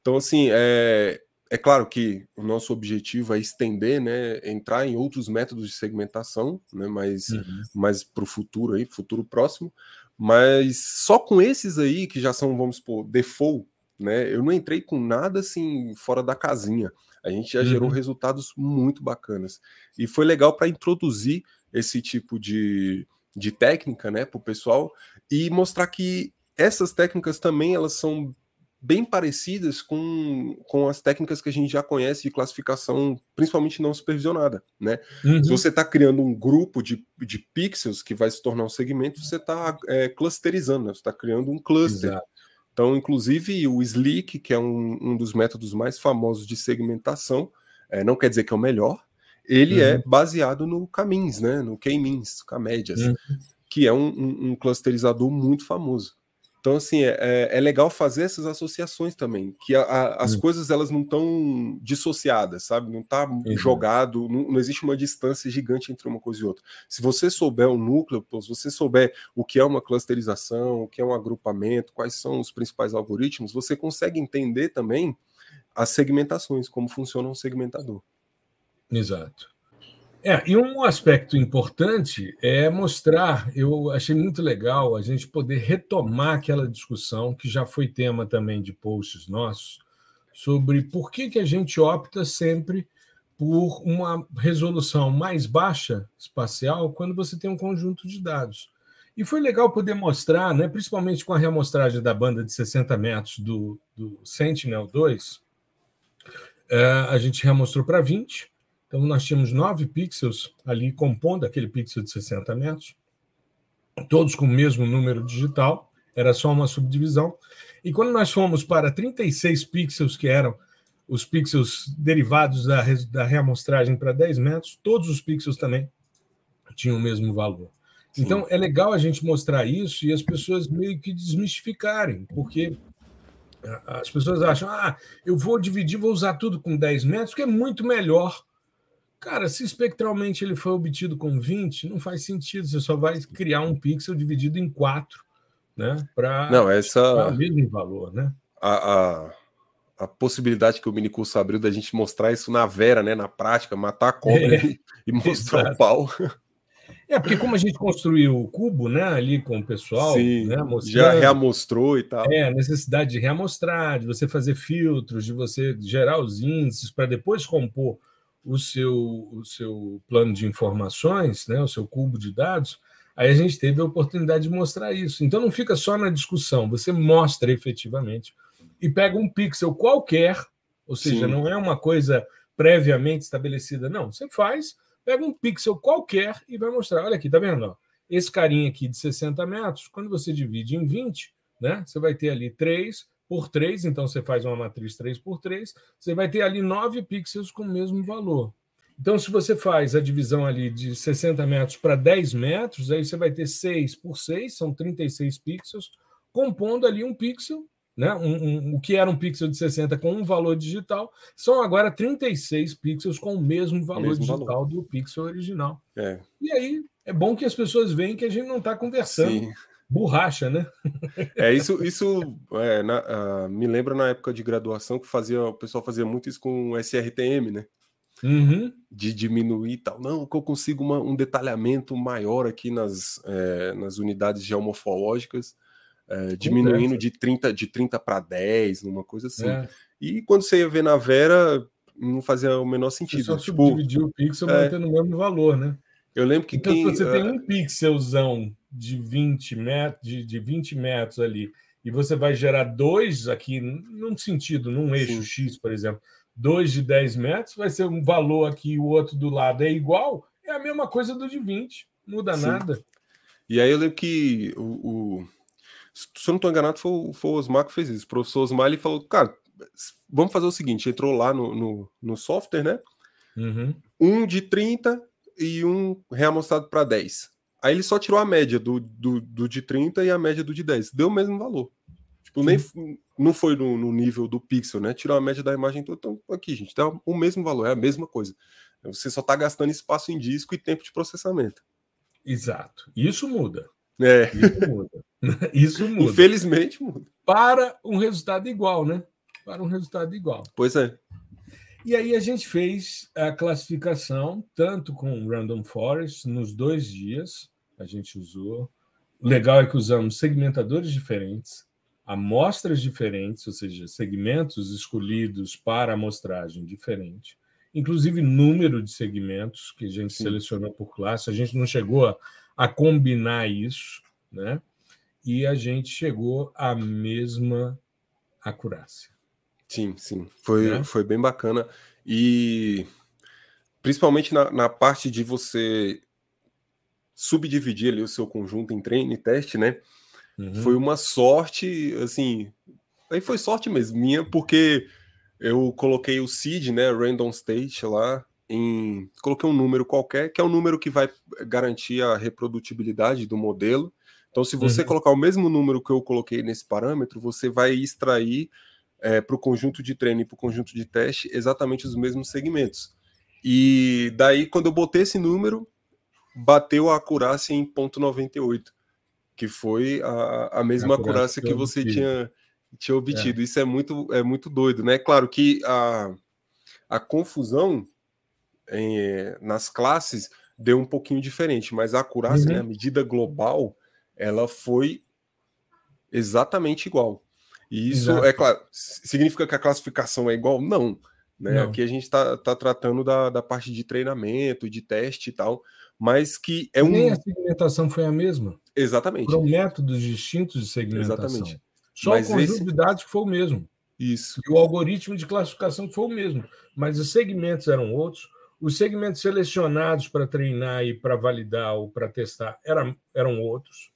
Então, assim, é, é claro que o nosso objetivo é estender, né? Entrar em outros métodos de segmentação, né? Mas, uhum. mas para o futuro aí, futuro próximo. Mas só com esses aí, que já são, vamos supor, default, né? Eu não entrei com nada assim fora da casinha. A gente já uhum. gerou resultados muito bacanas. E foi legal para introduzir esse tipo de, de técnica né, para o pessoal e mostrar que essas técnicas também elas são bem parecidas com, com as técnicas que a gente já conhece de classificação, principalmente não supervisionada, né? Uhum. Se você está criando um grupo de, de pixels que vai se tornar um segmento, você está é, clusterizando, né? você está criando um cluster. Exato. Então, inclusive, o Slick, que é um, um dos métodos mais famosos de segmentação, é, não quer dizer que é o melhor, ele é uhum. é baseado no K-means, né? No K-means, K-médias, uhum. que é um, um, um clusterizador muito famoso. Então, assim, é, é, é legal fazer essas associações também, que a, a, as hum. coisas elas não estão dissociadas, sabe? Não está jogado, não, não, existe uma distância gigante entre uma coisa e outra. Se você souber o núcleo, se você souber o que é uma clusterização, o que é um agrupamento, quais são os principais algoritmos, você consegue entender também as segmentações, como funciona um segmentador. Exato. É, e um aspecto importante é mostrar, eu achei muito legal a gente poder retomar aquela discussão que já foi tema também de posts nossos, sobre por que, que a gente opta sempre por uma resolução mais baixa espacial quando você tem um conjunto de dados. E foi legal poder mostrar, né, principalmente com a reamostragem da banda de 60 metros do, do Sentinel-2, é, a gente remostrou para 20, então, nós tínhamos nove pixels ali compondo aquele pixel de 60 metros, todos com o mesmo número digital, era só uma subdivisão. E quando nós fomos para 36 pixels, que eram os pixels derivados da, da reamostragem para 10 metros, todos os pixels também tinham o mesmo valor. Sim. Então, é legal a gente mostrar isso e as pessoas meio que desmistificarem, porque as pessoas acham, ah, eu vou dividir, vou usar tudo com 10 metros, que é muito melhor Cara, se espectralmente ele foi obtido com 20, não faz sentido. Você só vai criar um pixel dividido em quatro, né? Para não essa mesmo valor, né? A, a, a, possibilidade que o minicurso abriu da gente mostrar isso na vera, né? Na prática, matar a cobra é, e, e, mostrar exato. o pau. É, porque como a gente construiu o cubo, né, ali com o pessoal, Sim, né, já reamostrou e tal. É, a necessidade de reamostrar, de você fazer filtros, de você gerar os índices para depois compor o seu, o seu plano de informações, né, o seu cubo de dados, aí a gente teve a oportunidade de mostrar isso. Então não fica só na discussão, você mostra efetivamente e pega um pixel qualquer, ou seja, Sim. não é uma coisa previamente estabelecida, não. Você faz, pega um pixel qualquer e vai mostrar. Olha aqui, tá vendo? Esse carinha aqui de 60 metros, quando você divide em 20, né, você vai ter ali 3, por 3, então você faz uma matriz 3 por 3, você vai ter ali 9 pixels com o mesmo valor. Então, se você faz a divisão ali de 60 metros para 10 metros, aí você vai ter 6 por 6, são 36 pixels, compondo ali um pixel, né? Um, um, o que era um pixel de 60 com um valor digital, são agora 36 pixels com o mesmo valor o mesmo digital valor. do pixel original. É. E aí é bom que as pessoas veem que a gente não está conversando. Sim borracha, né? É isso, isso é, na, uh, me lembra na época de graduação que fazia, o pessoal fazia muito isso com SRTM, né? Uhum. De diminuir e tal. Não, que eu consigo uma, um detalhamento maior aqui nas, é, nas unidades geomorfológicas, é, diminuindo de 30, de 30 para 10, uma coisa assim. É. E quando você ia ver na Vera, não fazia o menor sentido. Você só tipo, dividir o pixel é, mantendo o mesmo valor, né? Eu lembro que então, quem, se você tem é um pixelzão de 20 metros, de, de 20 metros ali, e você vai gerar dois aqui, num sentido, num eixo Sim. X, por exemplo, dois de 10 metros, vai ser um valor aqui e o outro do lado é igual, é a mesma coisa do de 20, muda Sim. nada. E aí eu lembro que o, o se eu não estou enganado, foi, foi o Osmar que fez isso. O professor Osmar ele falou, cara, vamos fazer o seguinte: entrou lá no, no, no software, né? Uhum. Um de 30 e um reamostrado para 10. Aí ele só tirou a média do, do, do, de 30 e a média do de 10. Deu o mesmo valor. Tipo, nem, não foi no, no, nível do pixel, né? Tirou a média da imagem toda. Então, aqui, gente, dá o mesmo valor, é a mesma coisa. Você só está gastando espaço em disco e tempo de processamento. Exato. Isso muda. É. Isso muda. Isso muda. Infelizmente muda. Para um resultado igual, né? Para um resultado igual. Pois é. E aí a gente fez a classificação tanto com Random Forest nos dois dias, a gente usou legal é que usamos segmentadores diferentes, amostras diferentes, ou seja, segmentos escolhidos para amostragem diferente, inclusive número de segmentos que a gente Sim. selecionou por classe. A gente não chegou a, a combinar isso, né? E a gente chegou à mesma acurácia. Sim, sim. Foi, né? foi bem bacana. E principalmente na, na parte de você subdividir ali o seu conjunto em treino e teste, né? Uhum. Foi uma sorte, assim, aí foi sorte mesmo minha, porque eu coloquei o seed, né, random state lá em, coloquei um número qualquer, que é o um número que vai garantir a reprodutibilidade do modelo. Então, se você uhum. colocar o mesmo número que eu coloquei nesse parâmetro, você vai extrair é, para o conjunto de treino e para o conjunto de teste exatamente os mesmos segmentos. E daí, quando eu botei esse número, bateu a acurácia em 0.98, que foi a, a mesma a acurácia que você tinha, tinha obtido. É. Isso é muito, é muito doido, né? Claro que a, a confusão em, nas classes deu um pouquinho diferente, mas a acurácia, uhum. né, a medida global, ela foi exatamente igual. E isso, Exato. é claro, significa que a classificação é igual? Não. Né? Não. Aqui a gente está tá tratando da, da parte de treinamento, de teste e tal, mas que é um. Nem a segmentação foi a mesma. Exatamente. Foram métodos distintos de segmentação. Exatamente. Só mas o conjunto esse... de dados que foi o mesmo. Isso. E o algoritmo de classificação foi o mesmo. Mas os segmentos eram outros. Os segmentos selecionados para treinar e para validar ou para testar eram, eram outros.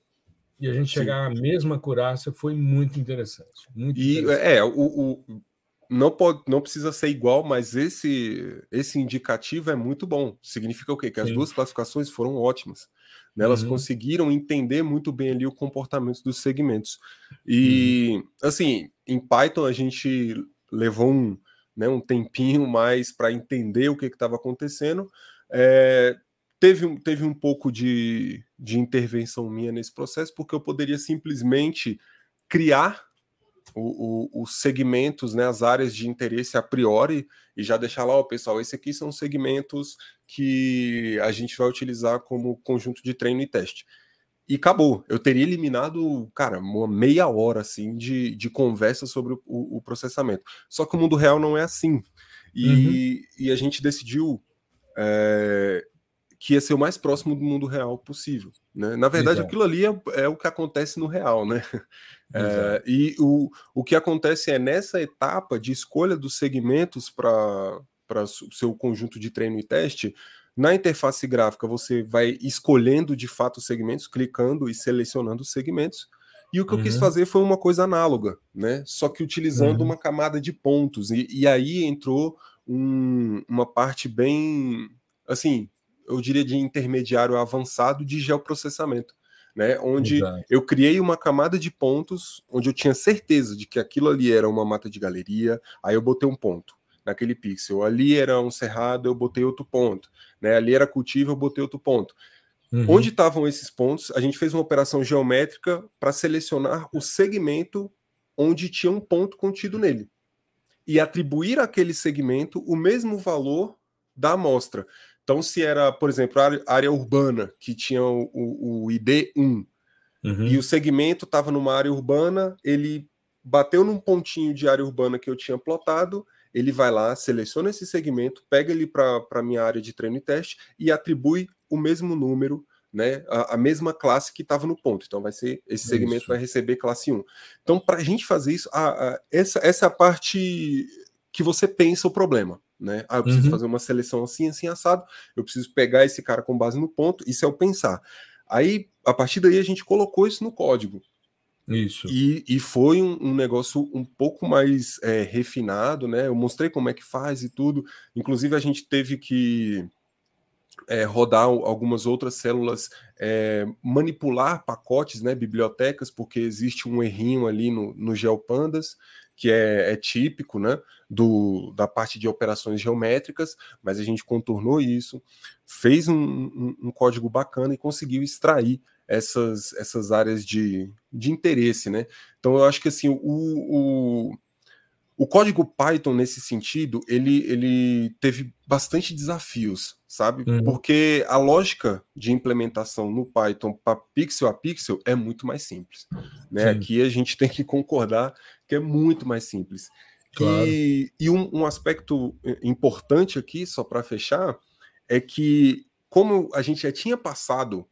E a gente chegar à mesma acurácia foi muito interessante. Muito e interessante. é, o, o não, pode, não precisa ser igual, mas esse, esse indicativo é muito bom. Significa o quê? Que as Sim. duas classificações foram ótimas. Né? Elas uhum. conseguiram entender muito bem ali o comportamento dos segmentos. E, uhum. assim, em Python a gente levou um, né, um tempinho mais para entender o que estava acontecendo. É, teve, teve um pouco de, de intervenção minha nesse processo, porque eu poderia simplesmente criar o, o, os segmentos, né, as áreas de interesse a priori, e já deixar lá, ó, pessoal, esse aqui são segmentos que a gente vai utilizar como conjunto de treino e teste. E acabou. Eu teria eliminado, cara, uma meia hora assim de, de conversa sobre o, o processamento. Só que o mundo real não é assim. E, uhum. e a gente decidiu é, que ia ser o mais próximo do mundo real possível. Né? Na verdade, Exato. aquilo ali é, é, o que acontece no real, né? É, e o, o que acontece é nessa etapa de escolha dos segmentos para o seu conjunto de treino e teste, na interface gráfica você vai escolhendo de fato os segmentos, clicando e selecionando os segmentos. E o que uhum. eu quis uhum. fazer foi uma coisa análoga, né? Só que utilizando uhum. uma camada de pontos. E, e aí entrou um, uma parte bem, assim, eu diria de intermediário avançado de geoprocessamento né? Onde Exato. eu criei uma camada de pontos onde eu tinha certeza de que aquilo ali era uma mata de galeria, aí eu botei um ponto naquele pixel. Ali era um cerrado, eu botei outro ponto. Né? Ali era cultivo, eu botei outro ponto. Uhum. Onde estavam esses pontos? A gente fez uma operação geométrica para selecionar o segmento onde tinha um ponto contido nele e atribuir àquele segmento o mesmo valor da amostra. Então, se era, por exemplo, área, área urbana, que tinha o, o, o ID 1, uhum. e o segmento estava numa área urbana, ele bateu num pontinho de área urbana que eu tinha plotado, ele vai lá, seleciona esse segmento, pega ele para a minha área de treino e teste e atribui o mesmo número, né, a, a mesma classe que estava no ponto. Então vai ser esse segmento isso. vai receber classe 1. Então, para a gente fazer isso, a, a, essa, essa é a parte que você pensa o problema né? Ah, eu preciso uhum. fazer uma seleção assim, assim, assado. Eu preciso pegar esse cara com base no ponto. Isso é o pensar. Aí, a partir daí, a gente colocou isso no código. Isso. E, e foi um, um negócio um pouco mais é, refinado, né? Eu mostrei como é que faz e tudo. Inclusive, a gente teve que é, rodar algumas outras células, é, manipular pacotes, né, bibliotecas, porque existe um errinho ali no, no GeoPandas que é, é, típico né, do, da parte de operações geométricas, mas a gente contornou isso, fez um, um, um código bacana e conseguiu extrair essas, essas áreas de, de interesse. Né? Então eu acho que assim, o, o o código Python, nesse sentido, ele, ele teve bastante desafios, sabe? Uhum. Porque a lógica de implementação no Python para pixel a pixel é muito mais simples. Né? Aqui a gente tem que concordar que é muito mais simples. Claro. E, e um, um aspecto importante aqui, só para fechar, é que, como a gente já tinha passado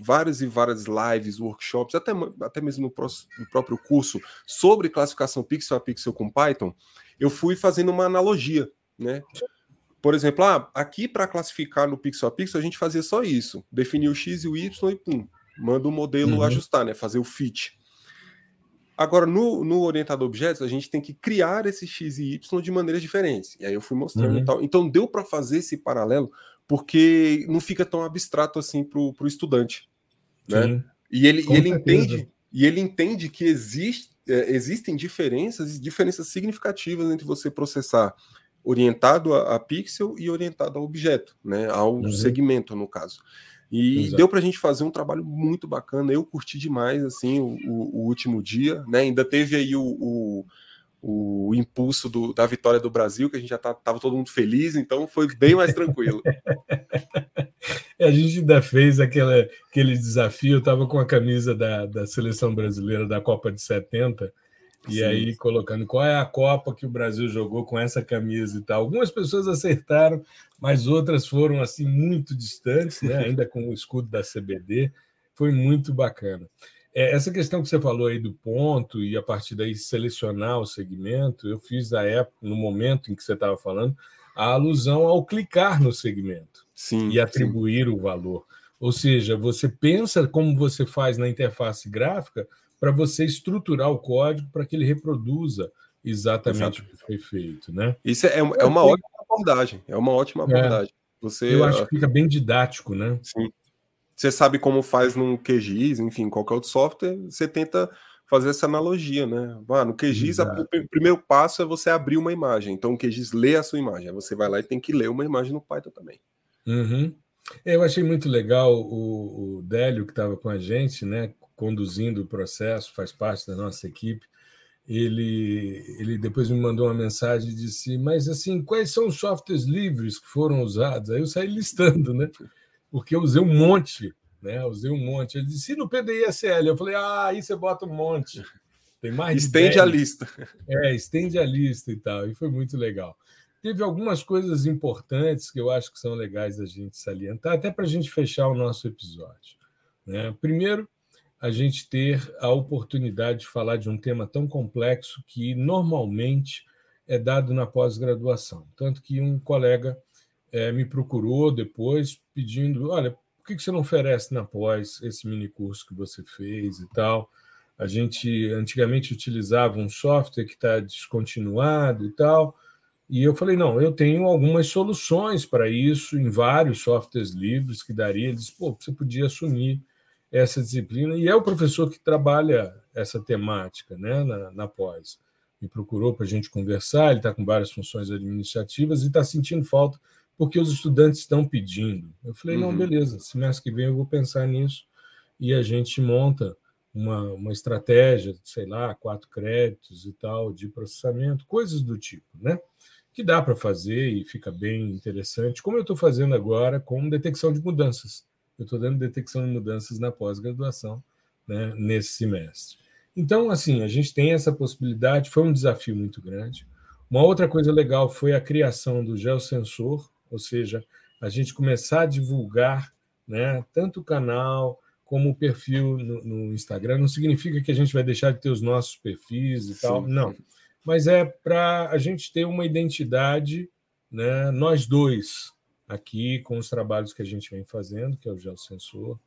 várias e várias lives, workshops, até, até mesmo no, no, próprio curso sobre classificação pixel a pixel com Python, eu fui fazendo uma analogia, né? Por exemplo, ah, aqui para classificar no pixel a pixel a gente fazia só isso, definir o x e o y e pum, manda o modelo uhum. ajustar, né? Fazer o fit. Agora, no, no orientado a objetos, a gente tem que criar esse x e y de maneiras diferentes. E aí eu fui mostrando uhum. e tal. Então deu para fazer esse paralelo porque não fica tão abstrato assim para o estudante. Né? E ele, e ele entende e ele entende que existe, é, existem diferenças diferenças significativas entre você processar orientado a, a pixel e orientado a objeto, né? Ao uhum. segmento, no caso. E Exato. deu para a gente fazer um trabalho muito bacana. Eu curti demais assim o, o, o último dia, né? Ainda teve aí o, o o impulso do, da vitória do Brasil, que a gente já estava tá, todo mundo feliz, então foi bem mais tranquilo. a gente ainda fez aquela, aquele desafio, eu estava com a camisa da, da seleção brasileira da Copa de 70, e Sim. aí colocando qual é a Copa que o Brasil jogou com essa camisa e tal. Algumas pessoas acertaram, mas outras foram assim muito distantes, né? ainda com o escudo da CBD. Foi muito bacana. É, essa questão que você falou aí do ponto e a partir daí selecionar o segmento, eu fiz na época, no momento em que você estava falando, a alusão ao clicar no segmento sim, e atribuir sim. o valor. Ou seja, você pensa como você faz na interface gráfica para você estruturar o código para que ele reproduza exatamente Exato. o que foi feito, né? Isso é, é uma então, ótima abordagem. É uma ótima é. abordagem. É, você, eu acho que fica bem didático, né? Sim você sabe como faz no QGIS, enfim, qualquer outro software, você tenta fazer essa analogia, né? Ah, no QGIS, a, o primeiro passo é você abrir uma imagem. Então, o QGIS lê a sua imagem. Aí você vai lá e tem que ler uma imagem no Python também. Uhum. Eu achei muito legal o, o Délio, que estava com a gente, né, conduzindo o processo, faz parte da nossa equipe. Ele, ele depois me mandou uma mensagem e disse: Mas, assim, quais são os softwares livres que foram usados? Aí eu saí listando, né? Porque eu usei um monte, né? usei um monte. Ele disse, e no PDISL? Eu falei, ah, aí você bota um monte. Tem mais Estende a lista. É, estende a lista e tal. E foi muito legal. Teve algumas coisas importantes que eu acho que são legais da gente salientar, até para a gente fechar o nosso episódio. Né? Primeiro, a gente ter a oportunidade de falar de um tema tão complexo que normalmente é dado na pós-graduação. Tanto que um colega é, me procurou depois pedindo: olha, por que você não oferece na pós esse mini curso que você fez e tal? A gente antigamente utilizava um software que está descontinuado e tal. E eu falei: não, eu tenho algumas soluções para isso em vários softwares livres que daria. Ele disse: pô, você podia assumir essa disciplina. E é o professor que trabalha essa temática né, na, na pós. Me procurou para a gente conversar. Ele está com várias funções administrativas e está sentindo falta porque os estudantes estão pedindo. Eu falei, uhum. não, beleza, semestre que vem eu vou pensar nisso e a gente monta uma, uma estratégia, sei lá, quatro créditos e tal, de processamento, coisas do tipo, né? Que dá para fazer e fica bem interessante, como eu estou fazendo agora com detecção de mudanças. Eu estou dando detecção de mudanças na pós-graduação, né, nesse semestre. Então, assim, a gente tem essa possibilidade, foi um desafio muito grande. Uma outra coisa legal foi a criação do geosensor, ou seja, a gente começar a divulgar né, tanto o canal como o perfil no, no, Instagram. Não significa que a gente vai deixar de ter os nossos perfis e Sim. tal, não. Mas é para a gente ter uma identidade, né, nós dois, aqui com os trabalhos que a gente vem fazendo, que é o Geosensor.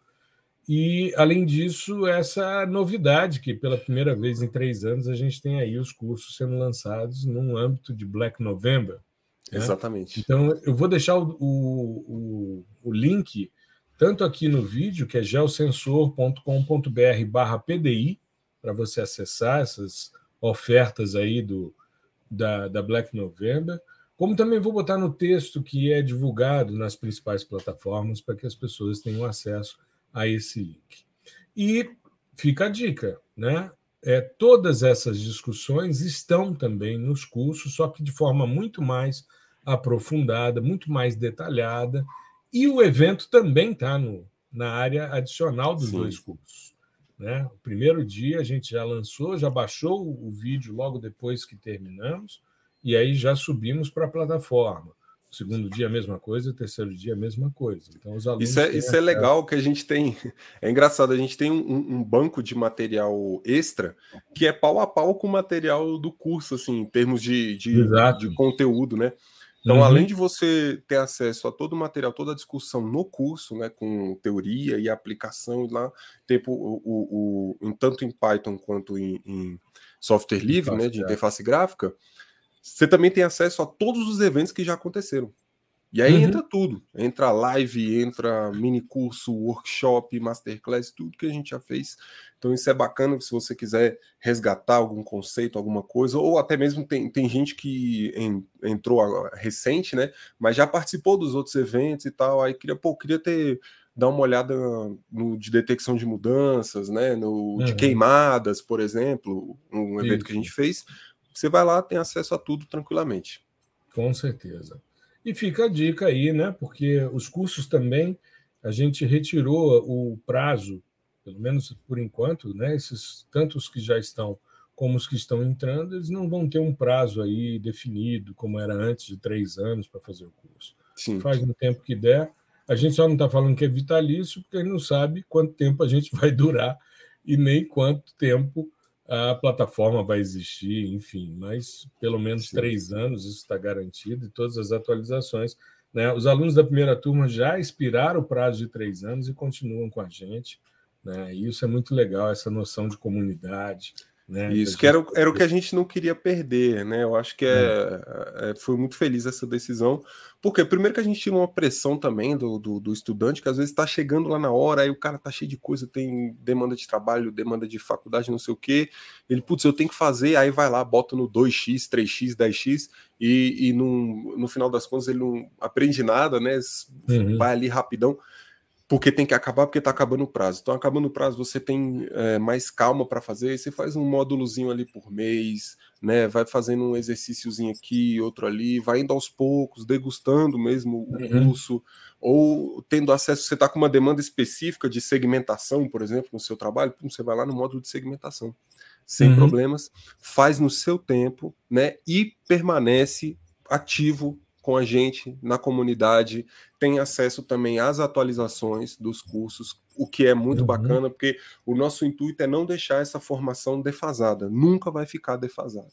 E, além disso, essa novidade, que pela primeira vez em três anos a gente tem aí os cursos sendo lançados num âmbito de Black November, né? Exatamente. Então, eu vou deixar o, o, o, link tanto aqui no vídeo, que é geosensor.com.br barra PDI, para você acessar essas ofertas aí do, da, da Black November, como também vou botar no texto que é divulgado nas principais plataformas para que as pessoas tenham acesso a esse link. E fica a dica, né? É, todas essas discussões estão também nos cursos, só que de forma muito mais aprofundada, muito mais detalhada, e o evento também está na área adicional dos Sim. dois cursos. Né? O primeiro dia a gente já lançou, já baixou o vídeo logo depois que terminamos, e aí já subimos para a plataforma. Segundo dia, a mesma coisa, terceiro dia, a mesma coisa. Então, os alunos. Isso é, isso é legal que a gente tem. É engraçado, a gente tem um, um, banco de material extra que é pau a pau com o material do curso, assim, em termos de, de, de conteúdo, né? Então, uhum. além de você ter acesso a todo o material, toda a discussão no curso, né, com teoria e aplicação, lá, tempo, o, o, o, tanto em Python quanto em, em software livre, né, de interface gráfica, você também tem acesso a todos os eventos que já aconteceram. E aí uhum. entra tudo. Entra live, entra mini curso, workshop, masterclass, tudo que a gente já fez. Então isso é bacana se você quiser resgatar algum conceito, alguma coisa, ou até mesmo tem, tem gente que em, entrou agora, recente, né? Mas já participou dos outros eventos e tal. Aí queria, pô, queria ter dar uma olhada no de detecção de mudanças, né? No uhum. de queimadas, por exemplo, um evento isso. que a gente fez. Você vai lá, tem acesso a tudo tranquilamente. Com certeza. E fica a dica aí, né? Porque os cursos também a gente retirou o prazo, pelo menos por enquanto, né? Esses tantos que já estão como os que estão entrando, eles não vão ter um prazo aí definido, como era antes de três anos para fazer o curso. Sim. Faz no tempo que der. A gente só não está falando que é vitalício, porque a gente não sabe quanto tempo a gente vai durar e nem quanto tempo a plataforma vai existir, enfim, mas pelo menos Sim. três anos isso está garantido e todas as atualizações. Né? Os alunos da primeira turma já expiraram o prazo de três anos e continuam com a gente. Né? E isso é muito legal, essa noção de comunidade, né? Isso, que era, era o que a gente não queria perder, né? Eu acho que é, é, foi muito feliz essa decisão, porque primeiro que a gente tira uma pressão também do, do, do estudante, que às vezes está chegando lá na hora, aí o cara tá cheio de coisa, tem demanda de trabalho, demanda de faculdade, não sei o quê. Ele, putz, eu tenho que fazer, aí vai lá, bota no 2x, 3x, 10x, e, e no, no final das contas ele não aprende nada, né? Uhum. Vai ali rapidão porque tem que acabar porque está acabando o prazo. Então, acabando o prazo, você tem é, mais calma para fazer. Você faz um módulozinho ali por mês, né? Vai fazendo um exercíciozinho aqui, outro ali, vai indo aos poucos, degustando mesmo o uhum. curso, ou tendo acesso. Você está com uma demanda específica de segmentação, por exemplo, no seu trabalho, você vai lá no módulo de segmentação, sem uhum. problemas, faz no seu tempo, né? E permanece ativo com a gente na comunidade, tem acesso também às atualizações dos cursos, o que é muito uhum. bacana, porque o nosso intuito é não deixar essa formação defasada, nunca vai ficar defasada.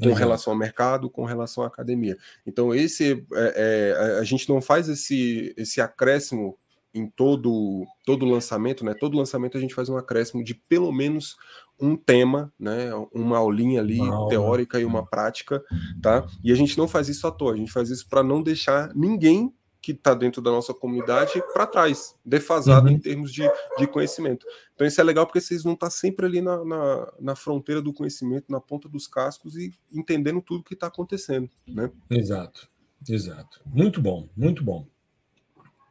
Com relação ao mercado, com relação à academia. Então, esse é, é, a gente não faz esse, esse acréscimo em todo todo lançamento, né? Todo lançamento a gente faz um acréscimo de pelo menos um tema, né? Uma aulinha ali uma teórica aula. e uma prática, tá? E a gente não faz isso à toa, a gente faz isso para não deixar ninguém que está dentro da nossa comunidade para trás, defasado uhum. em termos de, de conhecimento. Então isso é legal porque vocês vão estar tá sempre ali na, na, na, fronteira do conhecimento, na ponta dos cascos e entendendo tudo que está acontecendo, né? Exato, exato. Muito bom, muito bom.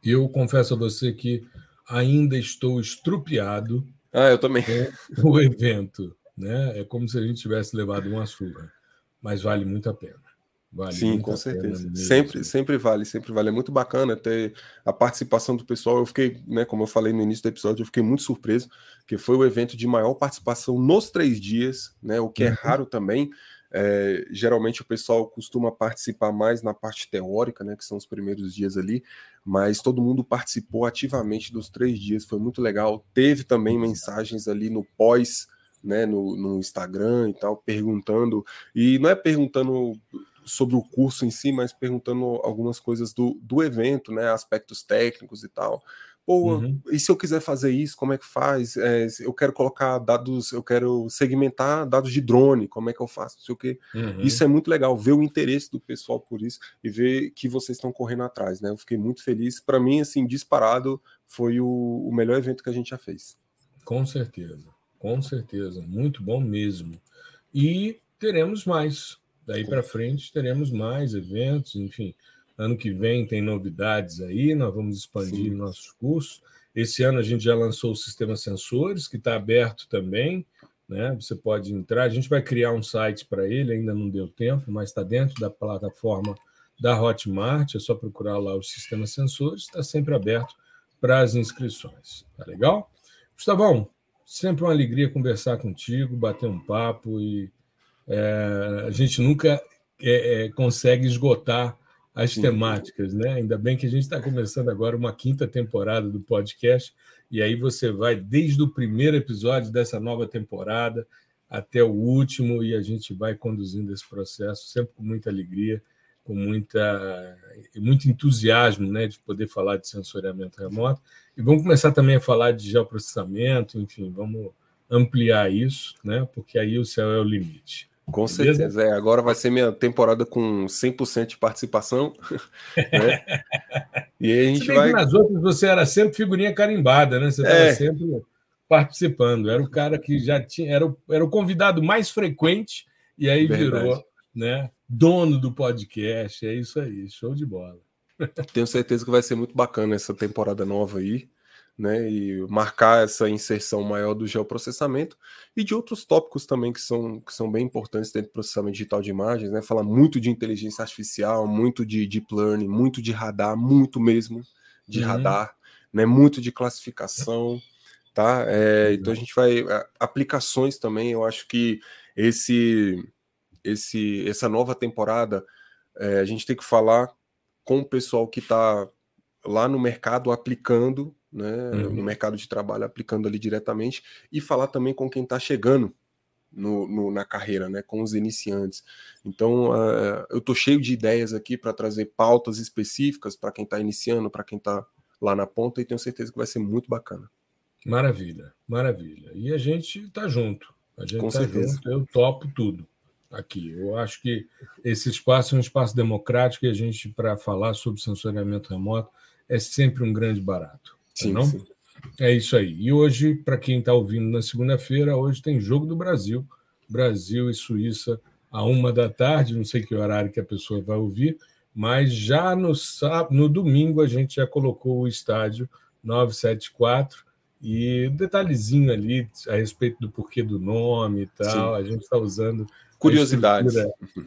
Eu confesso a você que ainda estou estrupiado. Ah, eu também. O evento, né? É como se a gente tivesse levado uma surra, mas vale muito a pena. Vale Sim, com certeza. Sempre, sempre vale, sempre vale. É muito bacana ter a participação do pessoal. Eu fiquei, né, como eu falei no início do episódio, eu fiquei muito surpreso, que foi o evento de maior participação nos três dias, né? O que é uhum. raro também. É, geralmente o pessoal costuma participar mais na parte teórica, né, que são os primeiros dias ali, mas todo mundo participou ativamente dos três dias, foi muito legal. Teve também mensagens ali no pós, né, no, no Instagram e tal, perguntando, e não é perguntando sobre o curso em si, mas perguntando algumas coisas do, do evento, né, aspectos técnicos e tal. Pô, uhum. e se eu quiser fazer isso, como é que faz? É, eu quero colocar dados, eu quero segmentar dados de drone, como é que eu faço? Não sei o quê. Uhum. Isso é muito legal, ver o interesse do pessoal por isso e ver que vocês estão correndo atrás, né? Eu fiquei muito feliz. Para mim, assim, disparado, foi o, o melhor evento que a gente já fez. Com certeza, com certeza. Muito bom mesmo. E teremos mais. Daí para frente teremos mais eventos, enfim. Ano que vem tem novidades aí, nós vamos expandir Sim. nossos cursos. Esse ano a gente já lançou o sistema sensores, que está aberto também, Né? Você pode entrar, a gente vai criar um site para ele, ainda não deu tempo, mas está dentro da plataforma da Hotmart, é só procurar lá o sistema sensores, está sempre aberto para as inscrições. Tá legal? Gustavão, sempre uma alegria conversar contigo, bater um papo e é, a gente nunca é, é, consegue esgotar as temáticas, né? Ainda bem que a gente está começando agora uma quinta temporada do podcast, e aí você vai desde o primeiro episódio dessa nova temporada até o último, e a gente vai conduzindo esse processo sempre com muita alegria, com muita, muito entusiasmo né, de poder falar de sensoriamento remoto. E vamos começar também a falar de geoprocessamento, enfim, vamos ampliar isso, né, porque aí o céu é o limite. Com Beleza? certeza. É, agora vai ser minha temporada com 100% de participação. Né? e aí a gente vai. nas outras você era sempre figurinha carimbada, né? Você estava é. sempre participando. Era o cara que já tinha. Era o, era o convidado mais frequente e aí Verdade. virou né, dono do podcast. É isso aí. Show de bola. Tenho certeza que vai ser muito bacana essa temporada nova aí né, e marcar essa inserção maior do geoprocessamento e de outros tópicos também que são, que são bem importantes dentro do processamento digital de imagens, né, falar muito de inteligência artificial, muito de deep learning, muito de radar, muito mesmo de uhum. radar, né, muito de classificação, tá? É, então a gente vai aplicações também. Eu acho que esse esse essa nova temporada é, a gente tem que falar com o pessoal que está lá no mercado aplicando né, uhum. no mercado de trabalho, aplicando ali diretamente, e falar também com quem está chegando no, no, na carreira, né, com os iniciantes. Então, uh, eu estou cheio de ideias aqui para trazer pautas específicas para quem está iniciando, para quem está lá na ponta, e tenho certeza que vai ser muito bacana. Maravilha, maravilha. E a gente está junto. A gente está junto, eu topo tudo aqui. Eu acho que esse espaço é um espaço democrático e a gente, para falar sobre sensoriamento remoto, é sempre um grande barato. Sim, não? Sim. É isso aí. E hoje, para quem está ouvindo na segunda-feira, hoje tem jogo do Brasil, Brasil e Suíça a uma da tarde. Não sei que horário que a pessoa vai ouvir, mas já no sábado, no domingo a gente já colocou o estádio 974 e detalhezinho ali a respeito do porquê do nome e tal. Sim. A gente está usando curiosidades.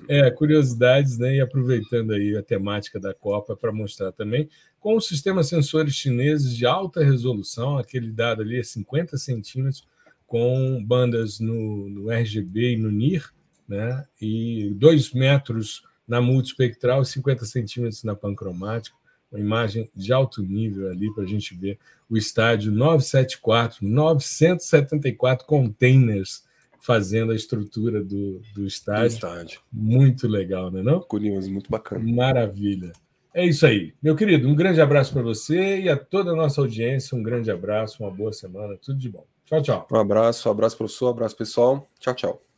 É, curiosidades, né? E aproveitando aí a temática da Copa para mostrar também com o sistema sensores chineses de alta resolução, aquele dado ali é 50 centímetros, com bandas no, no RGB e no NIR, né? E 2 metros na multispectral e 50 centímetros na pancromática. Uma imagem de alto nível ali para a gente ver o estádio 974, 974 containers fazendo a estrutura do, do estádio. do, estádio. Muito legal, né? Não? Curioso, muito bacana. Maravilha. É isso aí. Meu querido, um grande abraço para você e a toda a nossa audiência. Um grande abraço, uma boa semana, tudo de bom. Tchau, tchau. Um abraço, um abraço, professor, um abraço, pessoal. Tchau, tchau.